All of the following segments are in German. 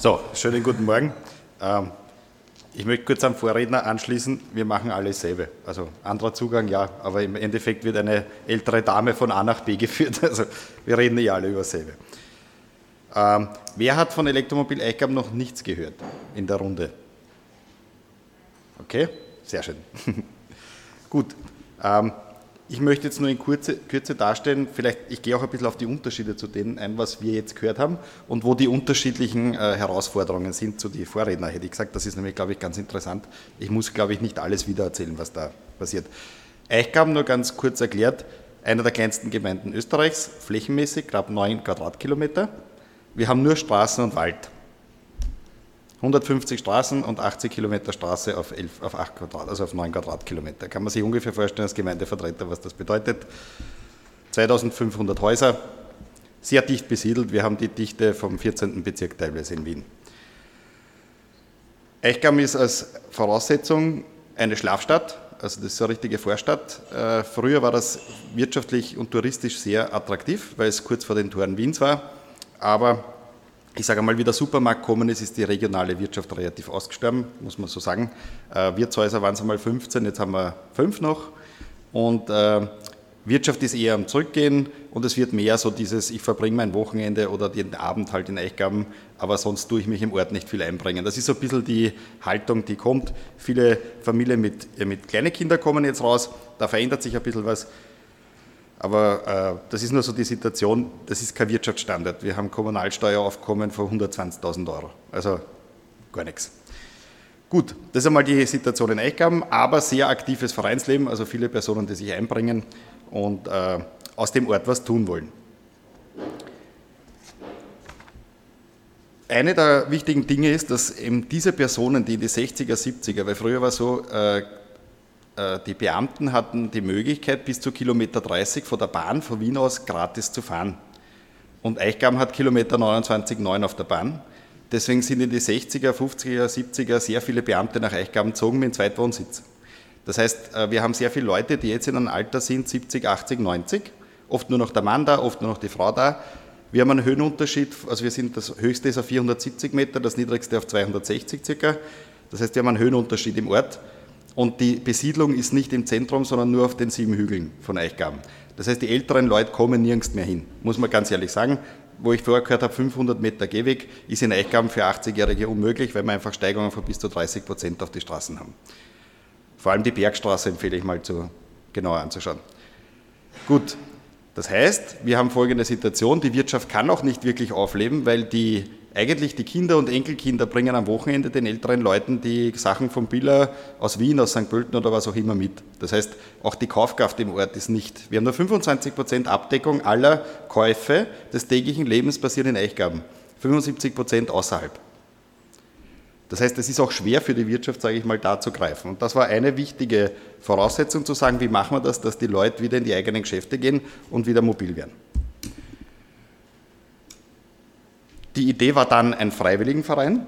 So, schönen guten Morgen. Ähm, ich möchte kurz am Vorredner anschließen. Wir machen alles dasselbe. Also anderer Zugang, ja, aber im Endeffekt wird eine ältere Dame von A nach B geführt. Also wir reden eh alle über dasselbe. Ähm, wer hat von Elektromobil Eichgaben noch nichts gehört in der Runde? Okay, sehr schön. Gut. Ähm, ich möchte jetzt nur in Kurze, Kürze darstellen, vielleicht, ich gehe auch ein bisschen auf die Unterschiede zu denen ein, was wir jetzt gehört haben und wo die unterschiedlichen äh, Herausforderungen sind zu den Vorrednern, hätte ich gesagt. Das ist nämlich, glaube ich, ganz interessant. Ich muss, glaube ich, nicht alles wieder erzählen, was da passiert. Eichgaben, nur ganz kurz erklärt, einer der kleinsten Gemeinden Österreichs, flächenmäßig, knapp 9 Quadratkilometer. Wir haben nur Straßen und Wald. 150 Straßen und 80 Kilometer Straße auf, 11, auf 8 Quadrat, also auf 9 Quadratkilometer. Kann man sich ungefähr vorstellen als Gemeindevertreter, was das bedeutet. 2500 Häuser, sehr dicht besiedelt. Wir haben die Dichte vom 14. Bezirk teilweise in Wien. Eichgamm ist als Voraussetzung eine Schlafstadt, also das ist eine richtige Vorstadt. Äh, früher war das wirtschaftlich und touristisch sehr attraktiv, weil es kurz vor den Toren Wiens war, aber ich sage einmal, wie der Supermarkt gekommen ist, ist die regionale Wirtschaft relativ ausgestorben, muss man so sagen. Äh, Wirtshäuser waren es einmal 15, jetzt haben wir fünf noch. Und äh, Wirtschaft ist eher am Zurückgehen und es wird mehr so dieses, ich verbringe mein Wochenende oder den Abend halt in Eichgaben, aber sonst tue ich mich im Ort nicht viel einbringen. Das ist so ein bisschen die Haltung, die kommt. Viele Familien mit, mit kleinen Kindern kommen jetzt raus, da verändert sich ein bisschen was. Aber äh, das ist nur so die Situation, das ist kein Wirtschaftsstandard. Wir haben Kommunalsteueraufkommen von 120.000 Euro. Also gar nichts. Gut, das ist einmal die Situation in Eichgaben, aber sehr aktives Vereinsleben, also viele Personen, die sich einbringen und äh, aus dem Ort was tun wollen. Eine der wichtigen Dinge ist, dass eben diese Personen, die in die 60er, 70er, weil früher war so, äh, die Beamten hatten die Möglichkeit, bis zu Kilometer 30 von der Bahn von Wien aus gratis zu fahren. Und Eichgaben hat Kilometer 29,9 auf der Bahn. Deswegen sind in die 60er, 50er, 70er sehr viele Beamte nach Eichgaben gezogen mit einem Zweitwohnsitz. Das heißt, äh, wir haben sehr viele Leute, die jetzt in einem Alter sind, 70, 80, 90. Oft nur noch der Mann da, oft nur noch die Frau da. Wir haben einen Höhenunterschied, also wir sind das höchste ist auf 470 Meter, das niedrigste auf 260 circa. Das heißt, wir haben einen Höhenunterschied im Ort und die Besiedlung ist nicht im Zentrum, sondern nur auf den sieben Hügeln von Eichgaben. Das heißt, die älteren Leute kommen nirgends mehr hin, muss man ganz ehrlich sagen. Wo ich vorher gehört habe, 500 Meter Gehweg ist in Eichgaben für 80-Jährige unmöglich, weil wir einfach Steigerungen von bis zu 30 Prozent auf die Straßen haben. Vor allem die Bergstraße empfehle ich mal zu, genauer anzuschauen. Gut, das heißt, wir haben folgende Situation, die Wirtschaft kann auch nicht wirklich aufleben, weil die eigentlich die Kinder und Enkelkinder bringen am Wochenende den älteren Leuten die Sachen vom Biller aus Wien, aus St. Pölten oder was auch immer mit. Das heißt, auch die Kaufkraft im Ort ist nicht. Wir haben nur 25% Abdeckung aller Käufe des täglichen Lebens passieren in Eichgaben. 75% außerhalb. Das heißt, es ist auch schwer für die Wirtschaft, sage ich mal, da zu greifen. Und das war eine wichtige Voraussetzung zu sagen, wie machen wir das, dass die Leute wieder in die eigenen Geschäfte gehen und wieder mobil werden. Die Idee war dann ein Freiwilligenverein.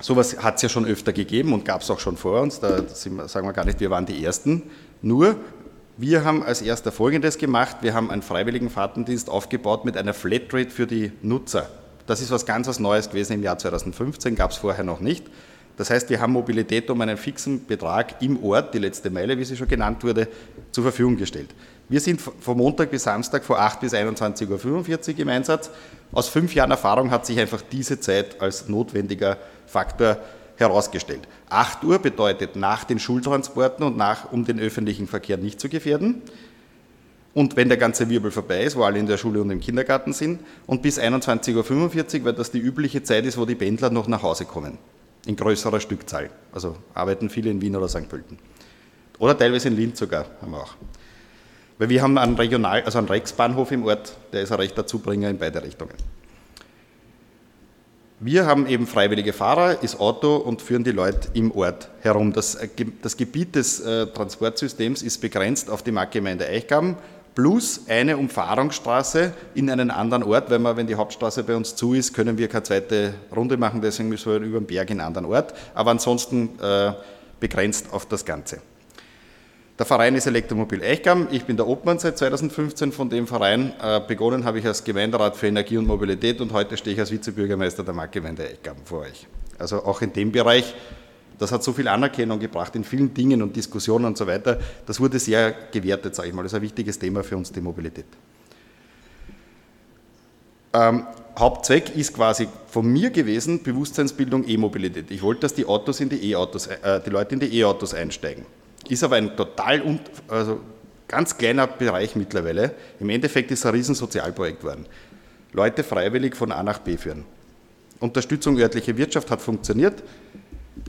Sowas hat es ja schon öfter gegeben und gab es auch schon vor uns. Da wir, sagen wir gar nicht, wir waren die Ersten. Nur, wir haben als erster Folgendes gemacht. Wir haben einen Freiwilligenfahrtendienst aufgebaut mit einer Flatrate für die Nutzer. Das ist was ganz was Neues gewesen im Jahr 2015, gab es vorher noch nicht. Das heißt, wir haben Mobilität um einen fixen Betrag im Ort, die letzte Meile, wie sie schon genannt wurde, zur Verfügung gestellt. Wir sind von Montag bis Samstag von 8 bis 21.45 Uhr im Einsatz. Aus fünf Jahren Erfahrung hat sich einfach diese Zeit als notwendiger Faktor herausgestellt. 8 Uhr bedeutet nach den Schultransporten und nach, um den öffentlichen Verkehr nicht zu gefährden. Und wenn der ganze Wirbel vorbei ist, wo alle in der Schule und im Kindergarten sind, und bis 21.45 Uhr, weil das die übliche Zeit ist, wo die Pendler noch nach Hause kommen. In größerer Stückzahl. Also arbeiten viele in Wien oder St. Pölten. Oder teilweise in Linz sogar, haben wir auch. Weil wir haben einen Regional, also einen Rex-Bahnhof im Ort, der ist ein rechter Zubringer in beide Richtungen. Wir haben eben freiwillige Fahrer, ist Auto und führen die Leute im Ort herum. Das, äh, das Gebiet des äh, Transportsystems ist begrenzt auf die Marktgemeinde Eichgaben plus eine Umfahrungsstraße in einen anderen Ort, weil wir, wenn die Hauptstraße bei uns zu ist, können wir keine zweite Runde machen, deswegen müssen wir über den Berg in einen anderen Ort, aber ansonsten äh, begrenzt auf das Ganze. Der Verein ist Elektromobil Eichgamm. Ich bin der Obmann seit 2015 von dem Verein. Äh, begonnen habe ich als Gemeinderat für Energie und Mobilität und heute stehe ich als Vizebürgermeister der Marktgemeinde Eichgamm vor euch. Also auch in dem Bereich, das hat so viel Anerkennung gebracht in vielen Dingen und Diskussionen und so weiter. Das wurde sehr gewertet, sage ich mal. Das ist ein wichtiges Thema für uns, die Mobilität. Ähm, Hauptzweck ist quasi von mir gewesen, Bewusstseinsbildung E-Mobilität. Ich wollte, dass die Autos in die E-Autos, äh, die Leute in die E-Autos einsteigen. Ist aber ein total, also ganz kleiner Bereich mittlerweile. Im Endeffekt ist es ein riesen Sozialprojekt geworden. Leute freiwillig von A nach B führen. Unterstützung örtliche Wirtschaft hat funktioniert.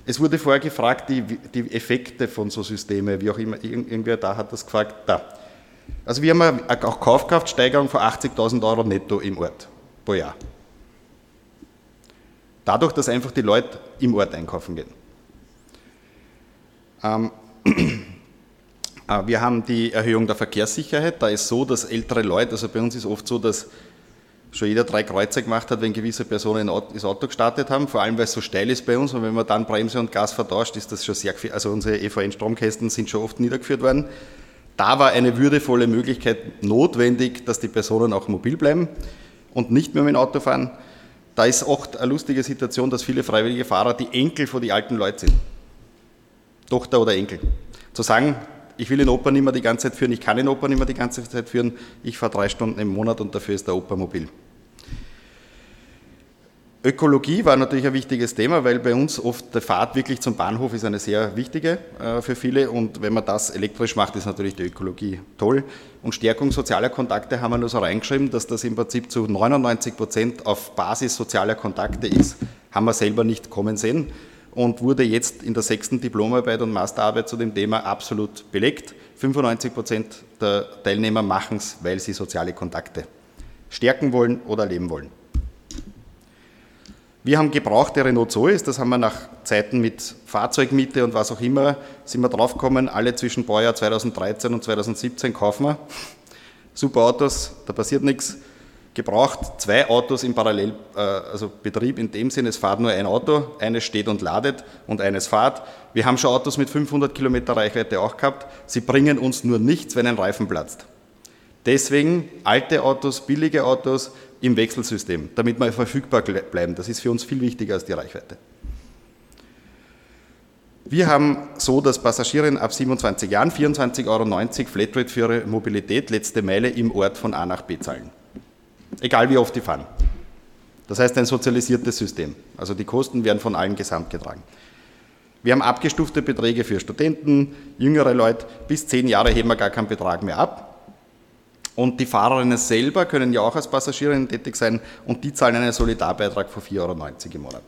Es wurde vorher gefragt, die, die Effekte von so Systemen, wie auch immer, irgendwer da hat das gefragt, da. Also wir haben auch Kaufkraftsteigerung von 80.000 Euro netto im Ort pro Jahr. Dadurch, dass einfach die Leute im Ort einkaufen gehen. Ähm, äh, wir haben die Erhöhung der Verkehrssicherheit. Da ist so, dass ältere Leute, also bei uns ist oft so, dass schon jeder drei Kreuze gemacht hat, wenn gewisse Personen das Auto gestartet haben, vor allem weil es so steil ist bei uns und wenn man dann Bremse und Gas vertauscht, ist das schon sehr viel, also unsere EVN-Stromkästen sind schon oft niedergeführt worden. Da war eine würdevolle Möglichkeit notwendig, dass die Personen auch mobil bleiben und nicht mehr mit dem Auto fahren. Da ist oft eine lustige Situation, dass viele freiwillige Fahrer die Enkel von die alten Leute sind. Tochter oder Enkel. Zu sagen, ich will den Opa nicht mehr die ganze Zeit führen, ich kann den Opa nicht mehr die ganze Zeit führen, ich fahre drei Stunden im Monat und dafür ist der Opa mobil. Ökologie war natürlich ein wichtiges Thema, weil bei uns oft der Fahrt wirklich zum Bahnhof ist eine sehr wichtige äh, für viele und wenn man das elektrisch macht, ist natürlich die Ökologie toll. Und Stärkung sozialer Kontakte haben wir nur so reingeschrieben, dass das im Prinzip zu 99 Prozent auf Basis sozialer Kontakte ist, haben wir selber nicht kommen sehen und wurde jetzt in der sechsten Diplomarbeit und Masterarbeit zu dem Thema absolut belegt. 95 Prozent der Teilnehmer machen es, weil sie soziale Kontakte stärken wollen oder leben wollen. Wir haben gebrauchte Renault Zoes, das haben wir nach Zeiten mit Fahrzeugmiete und was auch immer, sind wir draufgekommen, alle zwischen Baujahr 2013 und 2017 kaufen wir. Super Autos, da passiert nichts. Gebraucht zwei Autos im Parallel, äh, also in dem Sinne, es fährt nur ein Auto, eines steht und ladet und eines fährt. Wir haben schon Autos mit 500 Kilometer Reichweite auch gehabt. Sie bringen uns nur nichts, wenn ein Reifen platzt. Deswegen alte Autos, billige Autos, im Wechselsystem, damit wir verfügbar bleiben. Das ist für uns viel wichtiger als die Reichweite. Wir haben so, dass Passagiere ab 27 Jahren 24,90 Euro Flatrate für ihre Mobilität letzte Meile im Ort von A nach B zahlen. Egal wie oft die fahren. Das heißt ein sozialisiertes System. Also die Kosten werden von allen gesamt getragen. Wir haben abgestufte Beträge für Studenten, jüngere Leute. Bis zehn Jahre heben wir gar keinen Betrag mehr ab. Und die Fahrerinnen selber können ja auch als Passagierinnen tätig sein und die zahlen einen Solidarbeitrag von 4,90 Euro im Monat.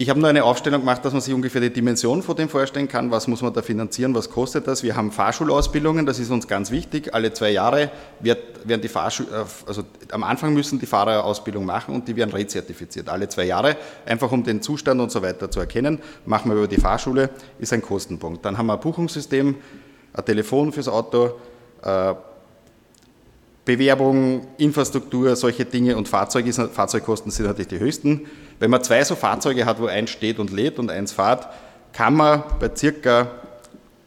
Ich habe nur eine Aufstellung gemacht, dass man sich ungefähr die Dimension von dem vorstellen kann. Was muss man da finanzieren? Was kostet das? Wir haben Fahrschulausbildungen, das ist uns ganz wichtig. Alle zwei Jahre wird, werden die Fahrschul äh, also am Anfang müssen die Fahrer Ausbildung machen und die werden rezertifiziert. Alle zwei Jahre, einfach um den Zustand und so weiter zu erkennen. Machen wir über die Fahrschule, ist ein Kostenpunkt. Dann haben wir ein Buchungssystem, ein Telefon fürs Auto, äh, Bewerbung, Infrastruktur, solche Dinge und Fahrzeug ist, Fahrzeugkosten sind natürlich die höchsten. Wenn man zwei so Fahrzeuge hat, wo eins steht und lädt und eins fährt, kann man bei circa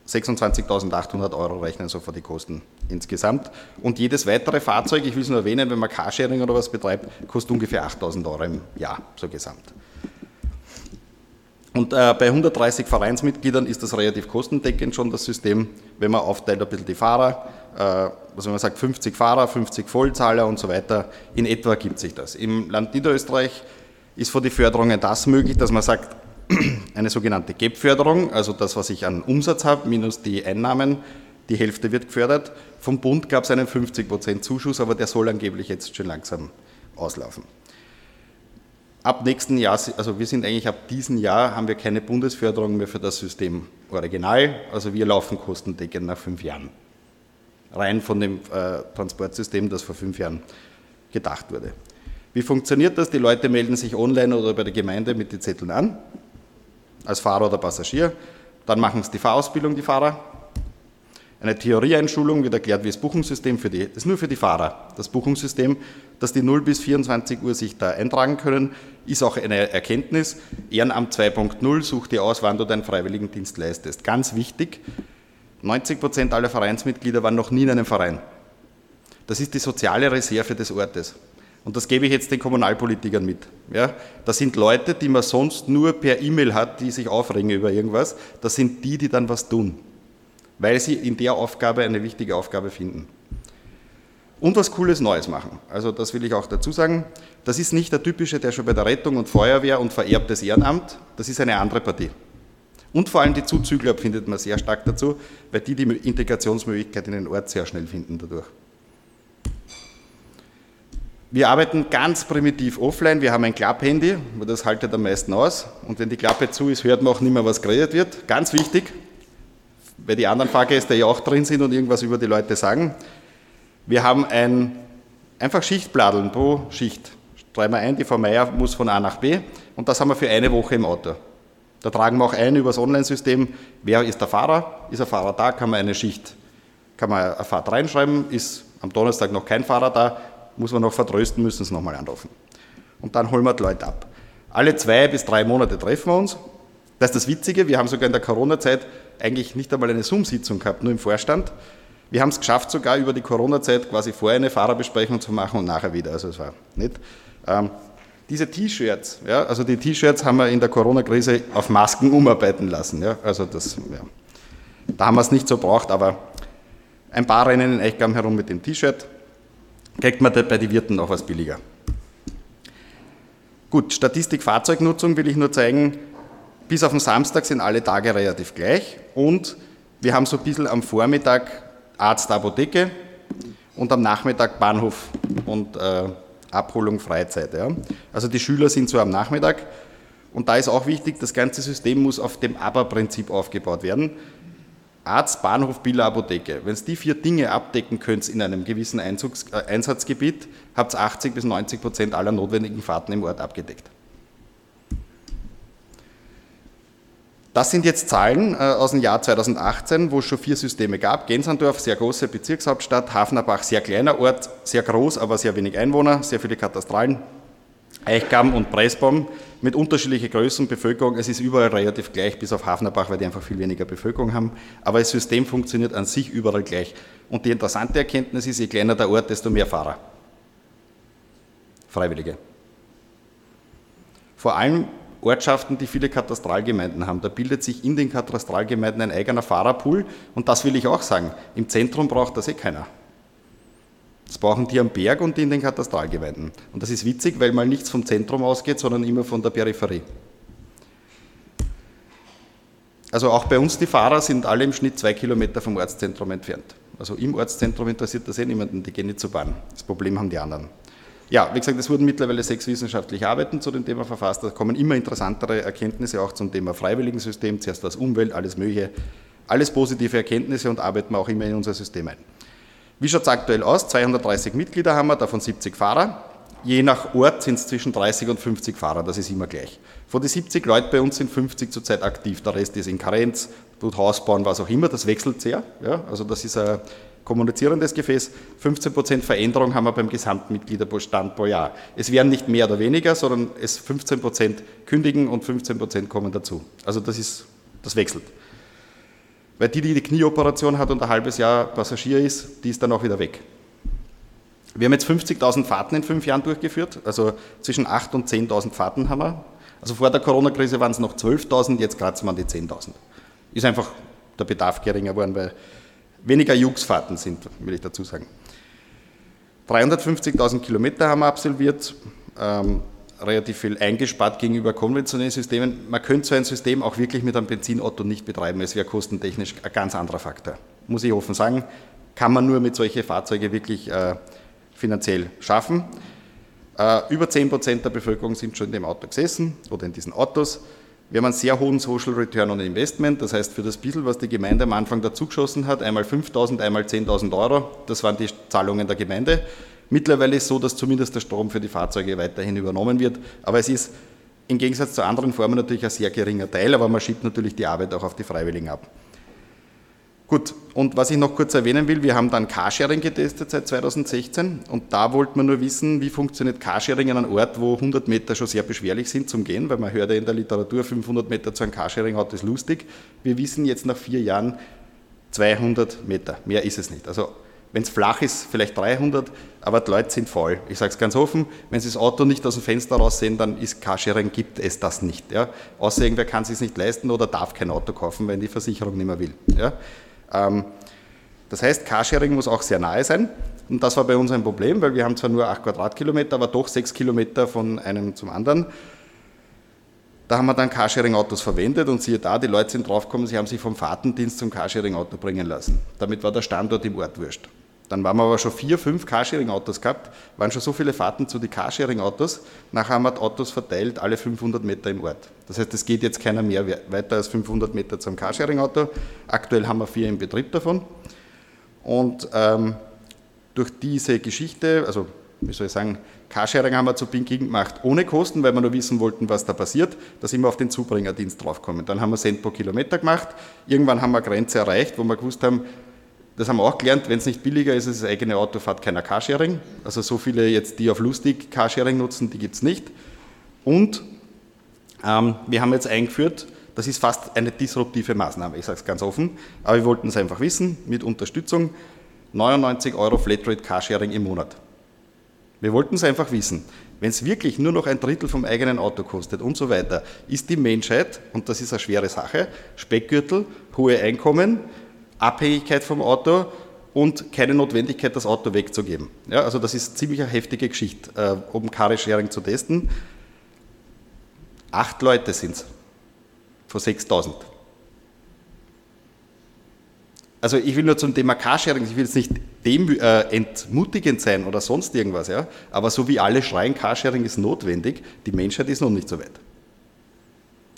26.800 Euro rechnen, so für die Kosten insgesamt. Und jedes weitere Fahrzeug, ich will es nur erwähnen, wenn man Carsharing oder was betreibt, kostet ungefähr 8.000 Euro im Jahr, so gesamt. Und äh, bei 130 Vereinsmitgliedern ist das relativ kostendeckend schon, das System, wenn man aufteilt ein bisschen die Fahrer, äh, also wenn man sagt 50 Fahrer, 50 Vollzahler und so weiter, in etwa gibt sich das. Im Land Niederösterreich ist vor die Förderungen das möglich, dass man sagt, eine sogenannte GEP-Förderung, also das, was ich an Umsatz habe, minus die Einnahmen, die Hälfte wird gefördert. Vom Bund gab es einen 50% Zuschuss, aber der soll angeblich jetzt schon langsam auslaufen. Ab nächsten Jahr, also wir sind eigentlich ab diesem Jahr, haben wir keine Bundesförderung mehr für das System Original. Also wir laufen kostendeckend nach fünf Jahren. Rein von dem äh, Transportsystem, das vor fünf Jahren gedacht wurde. Wie funktioniert das? Die Leute melden sich online oder bei der Gemeinde mit den Zetteln an, als Fahrer oder Passagier. Dann machen es die Fahrausbildung, die Fahrer. Eine Theorieeinschulung wird erklärt, wie das Buchungssystem für die, das ist nur für die Fahrer, das Buchungssystem, dass die 0 bis 24 Uhr sich da eintragen können. ist auch eine Erkenntnis. Ehrenamt 2.0 such dir aus, wann du deinen Freiwilligendienst leistest. Ganz wichtig, 90 Prozent aller Vereinsmitglieder waren noch nie in einem Verein. Das ist die soziale Reserve des Ortes. Und das gebe ich jetzt den Kommunalpolitikern mit. Ja, das sind Leute, die man sonst nur per E-Mail hat, die sich aufregen über irgendwas. Das sind die, die dann was tun, weil sie in der Aufgabe eine wichtige Aufgabe finden. Und was Cooles Neues machen. Also das will ich auch dazu sagen. Das ist nicht der typische, der schon bei der Rettung und Feuerwehr und vererbtes Ehrenamt. Das ist eine andere Partie. Und vor allem die Zuzügler findet man sehr stark dazu, weil die die Integrationsmöglichkeit in den Ort sehr schnell finden dadurch. Wir arbeiten ganz primitiv offline. Wir haben ein Klapphandy, das haltet am meisten aus. Und wenn die Klappe zu ist, hört man auch nicht mehr, was geredet wird. Ganz wichtig, weil die anderen Fahrgäste ja auch drin sind und irgendwas über die Leute sagen. Wir haben ein, einfach Schichtbladeln pro Schicht. Schreiben wir ein, die Frau Meier muss von A nach B und das haben wir für eine Woche im Auto. Da tragen wir auch ein über das Online-System, wer ist der Fahrer, ist der Fahrer da, kann man eine Schicht, kann man eine Fahrt reinschreiben, ist am Donnerstag noch kein Fahrer da, muss man noch vertrösten, müssen es nochmal anrufen. Und dann holen wir die Leute ab. Alle zwei bis drei Monate treffen wir uns. Das ist das Witzige, wir haben sogar in der Corona-Zeit eigentlich nicht einmal eine Zoom-Sitzung gehabt, nur im Vorstand. Wir haben es geschafft, sogar über die Corona-Zeit quasi vorher eine Fahrerbesprechung zu machen und nachher wieder. Also es war nicht. Ähm, diese T-Shirts, ja, also die T-Shirts haben wir in der Corona-Krise auf Masken umarbeiten lassen. Ja, also das, ja. Da haben wir es nicht so braucht, aber ein paar rennen in Eichgamm herum mit dem T-Shirt kriegt man bei den Wirten auch was billiger. Gut, Statistik Fahrzeugnutzung will ich nur zeigen, bis auf den Samstag sind alle Tage relativ gleich und wir haben so ein bisschen am Vormittag Arzt, Apotheke und am Nachmittag Bahnhof und äh, Abholung Freizeit. Ja. Also die Schüler sind so am Nachmittag und da ist auch wichtig, das ganze System muss auf dem Aber-Prinzip aufgebaut werden. Arzt, Bahnhof, Biller, Apotheke. Wenn es die vier Dinge abdecken könnt in einem gewissen Einzugs äh, Einsatzgebiet, habt ihr 80 bis 90 Prozent aller notwendigen Fahrten im Ort abgedeckt. Das sind jetzt Zahlen äh, aus dem Jahr 2018, wo es schon vier Systeme gab. Gensandorf, sehr große Bezirkshauptstadt, Hafnerbach, sehr kleiner Ort, sehr groß, aber sehr wenig Einwohner, sehr viele Katastralen. Eichgamm und Preisbaum mit unterschiedlicher Größen, Bevölkerung. Es ist überall relativ gleich, bis auf Hafnerbach, weil die einfach viel weniger Bevölkerung haben. Aber das System funktioniert an sich überall gleich. Und die interessante Erkenntnis ist, je kleiner der Ort, desto mehr Fahrer. Freiwillige. Vor allem Ortschaften, die viele Katastralgemeinden haben. Da bildet sich in den Katastralgemeinden ein eigener Fahrerpool. Und das will ich auch sagen. Im Zentrum braucht das eh keiner. Das brauchen die am Berg und die in den Katastralgemeinden. Und das ist witzig, weil mal nichts vom Zentrum ausgeht, sondern immer von der Peripherie. Also auch bei uns die Fahrer sind alle im Schnitt zwei Kilometer vom Ortszentrum entfernt. Also im Ortszentrum interessiert das eh niemanden, die gehen nicht zur Bahn. Das Problem haben die anderen. Ja, wie gesagt, es wurden mittlerweile sechs wissenschaftliche Arbeiten zu dem Thema verfasst. Da kommen immer interessantere Erkenntnisse auch zum Thema Freiwilligensystem. Zuerst was Umwelt, alles Mögliche. Alles positive Erkenntnisse und arbeiten wir auch immer in unser System ein. Wie schaut es aktuell aus? 230 Mitglieder haben wir, davon 70 Fahrer. Je nach Ort sind es zwischen 30 und 50 Fahrer, das ist immer gleich. Von den 70 Leuten bei uns sind 50 zurzeit aktiv, der Rest ist in Karenz, tut Haus bauen, was auch immer, das wechselt sehr. Ja? Also das ist ein kommunizierendes Gefäß. 15% Veränderung haben wir beim Gesamtmitgliederbestand pro Jahr. Es werden nicht mehr oder weniger, sondern es 15% kündigen und 15% kommen dazu. Also das ist, das wechselt. Weil die, die die Knieoperation hat und ein halbes Jahr Passagier ist, die ist dann auch wieder weg. Wir haben jetzt 50.000 Fahrten in fünf Jahren durchgeführt, also zwischen 8.000 und 10.000 Fahrten haben wir. Also vor der Corona-Krise waren es noch 12.000, jetzt kratzen wir an die 10.000. Ist einfach der Bedarf geringer geworden, weil weniger Jux-Fahrten sind, will ich dazu sagen. 350.000 Kilometer haben wir absolviert. Ähm, relativ viel eingespart gegenüber konventionellen Systemen. Man könnte so ein System auch wirklich mit einem Benzinauto nicht betreiben. Es wäre kostentechnisch ein ganz anderer Faktor. Muss ich offen sagen, kann man nur mit solchen Fahrzeugen wirklich äh, finanziell schaffen. Äh, über 10% der Bevölkerung sind schon in dem Auto gesessen oder in diesen Autos. Wir haben einen sehr hohen Social Return on Investment, das heißt für das bisschen, was die Gemeinde am Anfang dazugeschossen hat, einmal 5.000, einmal 10.000 Euro, das waren die Zahlungen der Gemeinde. Mittlerweile ist es so, dass zumindest der Strom für die Fahrzeuge weiterhin übernommen wird, aber es ist im Gegensatz zu anderen Formen natürlich ein sehr geringer Teil, aber man schiebt natürlich die Arbeit auch auf die Freiwilligen ab. Gut, und was ich noch kurz erwähnen will, wir haben dann Carsharing getestet seit 2016 und da wollten wir nur wissen, wie funktioniert Carsharing an einem Ort, wo 100 Meter schon sehr beschwerlich sind zum Gehen, weil man hört ja in der Literatur, 500 Meter zu einem Carsharing-Auto ist lustig. Wir wissen jetzt nach vier Jahren 200 Meter, mehr ist es nicht. Also wenn es flach ist, vielleicht 300, aber die Leute sind voll. Ich sage es ganz offen, wenn Sie das Auto nicht aus dem Fenster raussehen, dann ist Carsharing, gibt es das nicht. Ja? Außer irgendwer kann es sich nicht leisten oder darf kein Auto kaufen, wenn die Versicherung nicht mehr will. Ja? Ähm, das heißt, Carsharing muss auch sehr nahe sein. Und das war bei uns ein Problem, weil wir haben zwar nur 8 Quadratkilometer, aber doch 6 Kilometer von einem zum anderen. Da haben wir dann Carsharing-Autos verwendet und siehe da, die Leute sind draufgekommen, sie haben sich vom Fahrtendienst zum Carsharing-Auto bringen lassen. Damit war der Standort im Ort wurscht. Dann waren wir aber schon vier, fünf Carsharing-Autos gehabt, waren schon so viele Fahrten zu den Carsharing-Autos. Nachher haben wir die Autos verteilt, alle 500 Meter im Ort. Das heißt, es geht jetzt keiner mehr weiter als 500 Meter zum Carsharing-Auto. Aktuell haben wir vier im Betrieb davon. Und ähm, durch diese Geschichte, also wie soll ich sagen, Carsharing haben wir zu Pinking gemacht ohne Kosten, weil wir nur wissen wollten, was da passiert. Da sind wir auf den Zubringerdienst draufgekommen. Dann haben wir Cent pro Kilometer gemacht. Irgendwann haben wir eine Grenze erreicht, wo wir gewusst haben, das haben wir auch gelernt, wenn es nicht billiger ist, ist das eigene Auto, fährt keiner Carsharing. Also so viele jetzt, die auf lustig Carsharing nutzen, die gibt es nicht. Und ähm, wir haben jetzt eingeführt, das ist fast eine disruptive Maßnahme, ich sage es ganz offen, aber wir wollten es einfach wissen, mit Unterstützung, 99 Euro Flatrate Carsharing im Monat. Wir wollten es einfach wissen. Wenn es wirklich nur noch ein Drittel vom eigenen Auto kostet und so weiter, ist die Menschheit, und das ist eine schwere Sache, Speckgürtel, hohe Einkommen, Abhängigkeit vom Auto und keine Notwendigkeit, das Auto wegzugeben. Ja, also das ist ziemlich eine heftige Geschichte, äh, um Carsharing zu testen. Acht Leute sind es, von 6000. Also ich will nur zum Thema Carsharing, ich will jetzt nicht dem, äh, entmutigend sein oder sonst irgendwas, ja, aber so wie alle schreien, Carsharing ist notwendig, die Menschheit ist noch nicht so weit.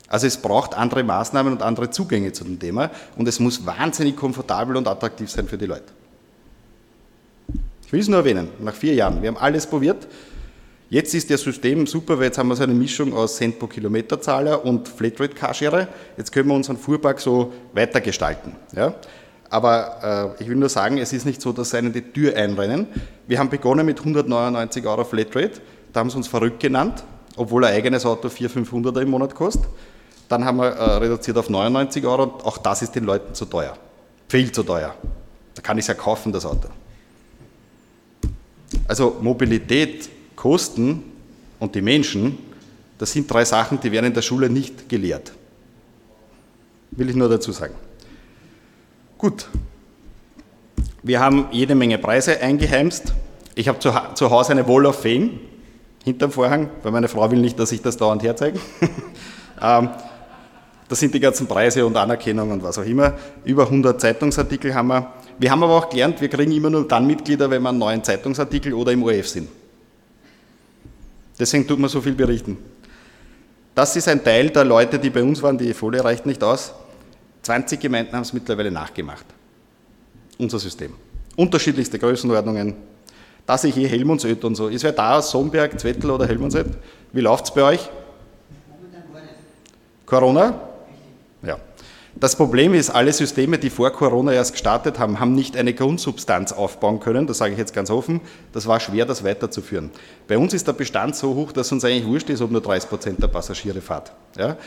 Also es braucht andere Maßnahmen und andere Zugänge zu dem Thema und es muss wahnsinnig komfortabel und attraktiv sein für die Leute. Ich will es nur erwähnen, nach vier Jahren. Wir haben alles probiert. Jetzt ist das System super, weil jetzt haben wir so eine Mischung aus Cent pro Kilometerzahler und Flatrate Carsharer. Jetzt können wir unseren Fuhrpark so weitergestalten. Ja? Aber äh, ich will nur sagen, es ist nicht so, dass sie einen die Tür einrennen. Wir haben begonnen mit 199 Euro Flatrate. Da haben sie uns verrückt genannt, obwohl ein eigenes Auto 400, 500 im Monat kostet. Dann haben wir äh, reduziert auf 99 Euro und auch das ist den Leuten zu teuer. Viel zu teuer. Da kann ich es ja kaufen, das Auto. Also Mobilität, Kosten und die Menschen, das sind drei Sachen, die werden in der Schule nicht gelehrt. Will ich nur dazu sagen. Gut. Wir haben jede Menge Preise eingeheimst. Ich habe zu, zu Hause eine Wall of Fame hinterm Vorhang, weil meine Frau will nicht, dass ich das dauernd herzeige. ähm, das sind die ganzen Preise und Anerkennung und was auch immer. Über 100 Zeitungsartikel haben wir. Wir haben aber auch gelernt, wir kriegen immer nur dann Mitglieder, wenn wir einen neuen Zeitungsartikel oder im ORF sind. Deswegen tut man so viel berichten. Das ist ein Teil der Leute, die bei uns waren, die Folie reicht nicht aus. 20 Gemeinden haben es mittlerweile nachgemacht. Unser System. Unterschiedlichste Größenordnungen. Da sehe ich eh Helmundsöd und so. Ist wer da aus Somberg, Zwettel oder Helmundsöd? Wie läuft es bei euch? Corona? Das Problem ist, alle Systeme, die vor Corona erst gestartet haben, haben nicht eine Grundsubstanz aufbauen können. Das sage ich jetzt ganz offen. Das war schwer, das weiterzuführen. Bei uns ist der Bestand so hoch, dass uns eigentlich wurscht ist, ob nur 30 Prozent der Passagiere fahrt. Ja?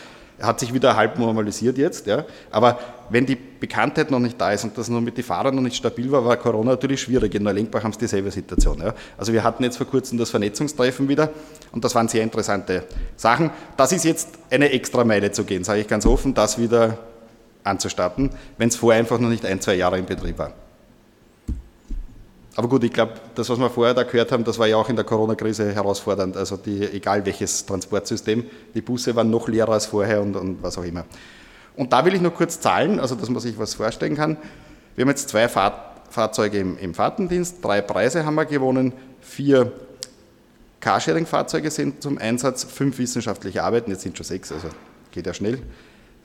Hat sich wieder halb normalisiert jetzt. Ja? Aber wenn die Bekanntheit noch nicht da ist und das noch mit den Fahrern noch nicht stabil war, war Corona natürlich schwierig. In Neulenkbach haben sie dieselbe Situation. Ja? Also wir hatten jetzt vor kurzem das Vernetzungstreffen wieder und das waren sehr interessante Sachen. Das ist jetzt eine extra Meile zu gehen, sage ich ganz offen, das wieder anzustatten, wenn es vorher einfach noch nicht ein, zwei Jahre in Betrieb war. Aber gut, ich glaube, das, was wir vorher da gehört haben, das war ja auch in der Corona-Krise herausfordernd. Also die, egal welches Transportsystem, die Busse waren noch leerer als vorher und, und was auch immer. Und da will ich nur kurz zahlen, also dass man sich was vorstellen kann. Wir haben jetzt zwei Fahr Fahrzeuge im, im Fahrtendienst, drei Preise haben wir gewonnen, vier Carsharing-Fahrzeuge sind zum Einsatz, fünf wissenschaftliche Arbeiten, jetzt sind schon sechs, also geht ja schnell.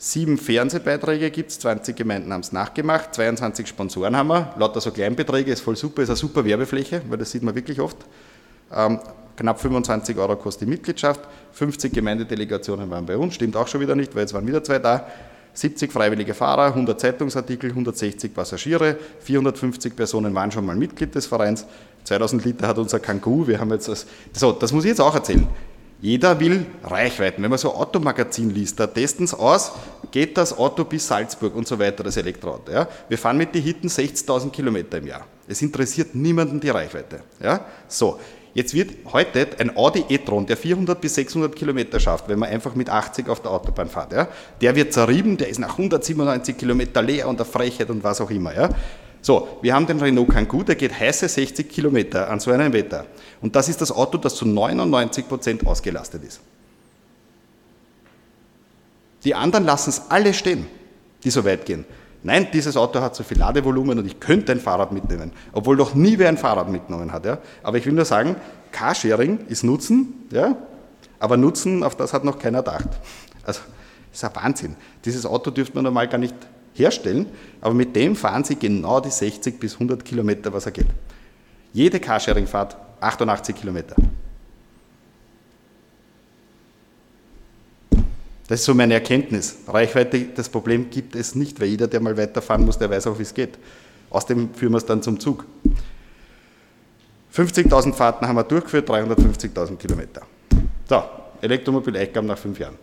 Sieben Fernsehbeiträge gibt es, 20 Gemeinden haben es nachgemacht, 22 Sponsoren haben wir, lauter so Kleinbeträge, ist voll super, ist eine super Werbefläche, weil das sieht man wirklich oft. Ähm, knapp 25 Euro kostet die Mitgliedschaft, 50 Gemeindedelegationen waren bei uns, stimmt auch schon wieder nicht, weil jetzt waren wieder zwei da. 70 freiwillige Fahrer, 100 Zeitungsartikel, 160 Passagiere, 450 Personen waren schon mal Mitglied des Vereins, 2000 Liter hat unser Kangoo, wir haben jetzt das, so, das muss ich jetzt auch erzählen. Jeder will Reichweiten. Wenn man so Automagazin liest, da testen sie aus, geht das Auto bis Salzburg und so weiter, das Elektroauto. Ja? Wir fahren mit den Hitten 60.000 Kilometer im Jahr. Es interessiert niemanden die Reichweite. Ja? So, jetzt wird heute ein Audi e-tron, der 400 bis 600 Kilometer schafft, wenn man einfach mit 80 auf der Autobahn fährt, ja? der wird zerrieben, der ist nach 197 Kilometer leer und der Frechheit und was auch immer. Ja? So, wir haben den Renault Kangoo, der geht heiße 60 Kilometer an so einem Wetter. Und das ist das Auto, das zu 99 Prozent ausgelastet ist. Die anderen lassen es alle stehen, die so weit gehen. Nein, dieses Auto hat so viel Ladevolumen und ich könnte ein Fahrrad mitnehmen, obwohl noch nie wer ein Fahrrad mitgenommen hat. Ja? Aber ich will nur sagen, Carsharing ist Nutzen, ja? aber Nutzen, auf das hat noch keiner gedacht. Also, das ist ein Wahnsinn. Dieses Auto dürfte man normal gar nicht herstellen, aber mit dem fahren Sie genau die 60 bis 100 Kilometer, was er geht. Jede Carsharing-Fahrt 88 Kilometer. Das ist so meine Erkenntnis. Reichweite, das Problem gibt es nicht, weil jeder, der mal weiterfahren muss, der weiß auch, wie es geht. Außerdem führen wir es dann zum Zug. 50.000 Fahrten haben wir durchgeführt, 350.000 Kilometer. So, Elektromobil-Eingaben nach fünf Jahren.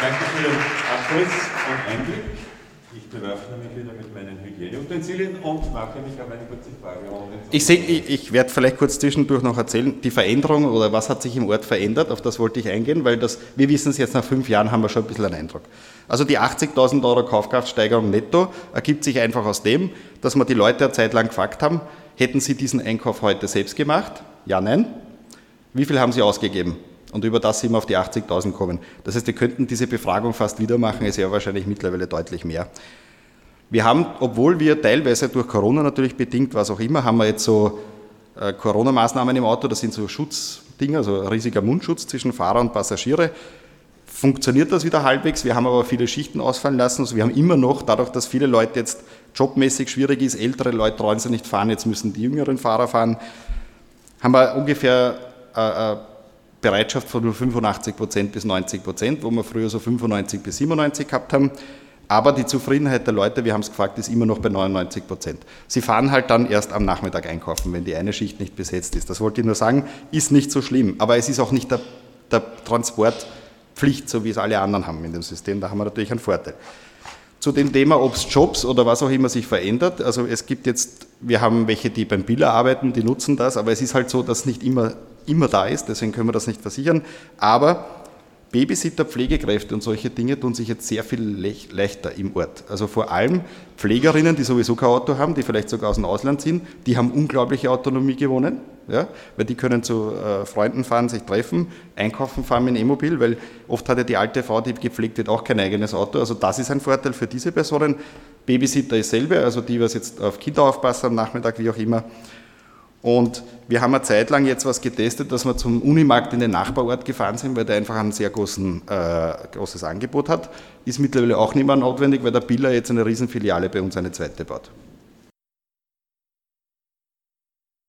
Danke für den Abriss und Einblick. Ich bewaffne mich wieder mit meinen Hygieneutensilien und mache mich auf eine kurze Frage. Ich, seh, ich, ich werde vielleicht kurz zwischendurch noch erzählen, die Veränderung oder was hat sich im Ort verändert, auf das wollte ich eingehen, weil das, wir wissen es jetzt nach fünf Jahren, haben wir schon ein bisschen einen Eindruck. Also die 80.000 Euro Kaufkraftsteigerung netto ergibt sich einfach aus dem, dass wir die Leute eine Zeit lang gefragt haben, hätten sie diesen Einkauf heute selbst gemacht? Ja, nein. Wie viel haben sie ausgegeben? Und über das sind wir auf die 80.000 kommen. Das heißt, wir könnten diese Befragung fast wieder machen, ist ja wahrscheinlich mittlerweile deutlich mehr. Wir haben, obwohl wir teilweise durch Corona natürlich bedingt, was auch immer, haben wir jetzt so äh, Corona-Maßnahmen im Auto, das sind so Schutzdinger, also riesiger Mundschutz zwischen Fahrer und Passagiere. Funktioniert das wieder halbwegs? Wir haben aber viele Schichten ausfallen lassen. Also wir haben immer noch, dadurch, dass viele Leute jetzt jobmäßig schwierig ist, ältere Leute trauen sie nicht fahren, jetzt müssen die jüngeren Fahrer fahren, haben wir ungefähr äh, äh Bereitschaft von nur 85 Prozent bis 90 Prozent, wo wir früher so 95 bis 97 gehabt haben. Aber die Zufriedenheit der Leute, wir haben es gefragt, ist immer noch bei 99 Prozent. Sie fahren halt dann erst am Nachmittag einkaufen, wenn die eine Schicht nicht besetzt ist. Das wollte ich nur sagen, ist nicht so schlimm. Aber es ist auch nicht der, der Transportpflicht, so wie es alle anderen haben in dem System. Da haben wir natürlich einen Vorteil. Zu dem Thema, ob es Jobs oder was auch immer sich verändert. Also es gibt jetzt, wir haben welche, die beim Biller arbeiten, die nutzen das, aber es ist halt so, dass nicht immer immer da ist, deswegen können wir das nicht versichern. Aber Babysitter, Pflegekräfte und solche Dinge tun sich jetzt sehr viel leichter im Ort. Also vor allem Pflegerinnen, die sowieso kein Auto haben, die vielleicht sogar aus dem Ausland sind, die haben unglaubliche Autonomie gewonnen, ja, weil die können zu äh, Freunden fahren, sich treffen, einkaufen fahren mit dem E-Mobil, weil oft hat ja die alte Frau, die gepflegt wird, auch kein eigenes Auto. Also das ist ein Vorteil für diese Personen. Babysitter ist selber, also die, was jetzt auf Kinder aufpassen am Nachmittag, wie auch immer. Und wir haben eine Zeit lang jetzt was getestet, dass wir zum Unimarkt in den Nachbarort gefahren sind, weil der einfach ein sehr großen, äh, großes Angebot hat. Ist mittlerweile auch nicht mehr notwendig, weil der Biller jetzt eine Riesenfiliale bei uns eine zweite baut.